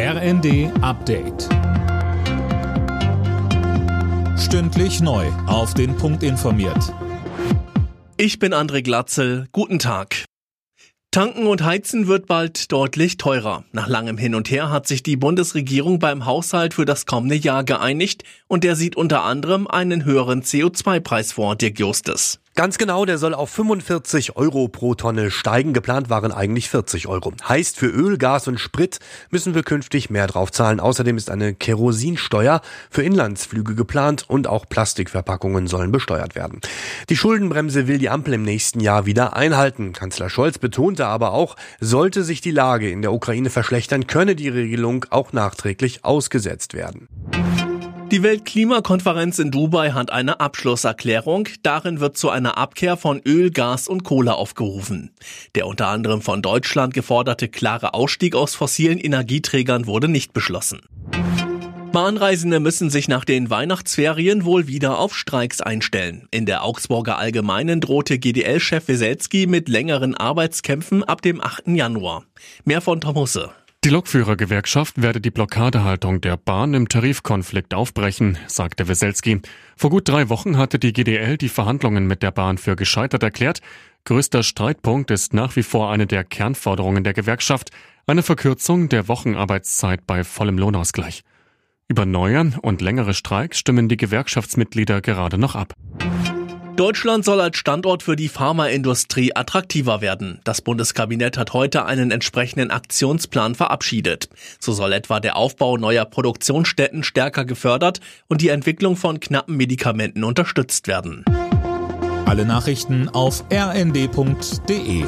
RND Update. Stündlich neu. Auf den Punkt informiert. Ich bin André Glatzel. Guten Tag. Tanken und Heizen wird bald deutlich teurer. Nach langem Hin und Her hat sich die Bundesregierung beim Haushalt für das kommende Jahr geeinigt und der sieht unter anderem einen höheren CO2-Preis vor, Dirk Justus. Ganz genau, der soll auf 45 Euro pro Tonne steigen. Geplant waren eigentlich 40 Euro. Heißt, für Öl, Gas und Sprit müssen wir künftig mehr drauf zahlen. Außerdem ist eine Kerosinsteuer für Inlandsflüge geplant und auch Plastikverpackungen sollen besteuert werden. Die Schuldenbremse will die Ampel im nächsten Jahr wieder einhalten. Kanzler Scholz betonte aber auch, sollte sich die Lage in der Ukraine verschlechtern, könne die Regelung auch nachträglich ausgesetzt werden. Die Weltklimakonferenz in Dubai hat eine Abschlusserklärung. Darin wird zu einer Abkehr von Öl, Gas und Kohle aufgerufen. Der unter anderem von Deutschland geforderte klare Ausstieg aus fossilen Energieträgern wurde nicht beschlossen. Bahnreisende müssen sich nach den Weihnachtsferien wohl wieder auf Streiks einstellen. In der Augsburger Allgemeinen drohte GDL-Chef Weselski mit längeren Arbeitskämpfen ab dem 8. Januar. Mehr von Tom Husse. Die Lokführergewerkschaft werde die Blockadehaltung der Bahn im Tarifkonflikt aufbrechen, sagte Weselski. Vor gut drei Wochen hatte die GDL die Verhandlungen mit der Bahn für gescheitert erklärt. Größter Streitpunkt ist nach wie vor eine der Kernforderungen der Gewerkschaft, eine Verkürzung der Wochenarbeitszeit bei vollem Lohnausgleich. Über neue und längere Streiks stimmen die Gewerkschaftsmitglieder gerade noch ab. Deutschland soll als Standort für die Pharmaindustrie attraktiver werden. Das Bundeskabinett hat heute einen entsprechenden Aktionsplan verabschiedet. So soll etwa der Aufbau neuer Produktionsstätten stärker gefördert und die Entwicklung von knappen Medikamenten unterstützt werden. Alle Nachrichten auf rnd.de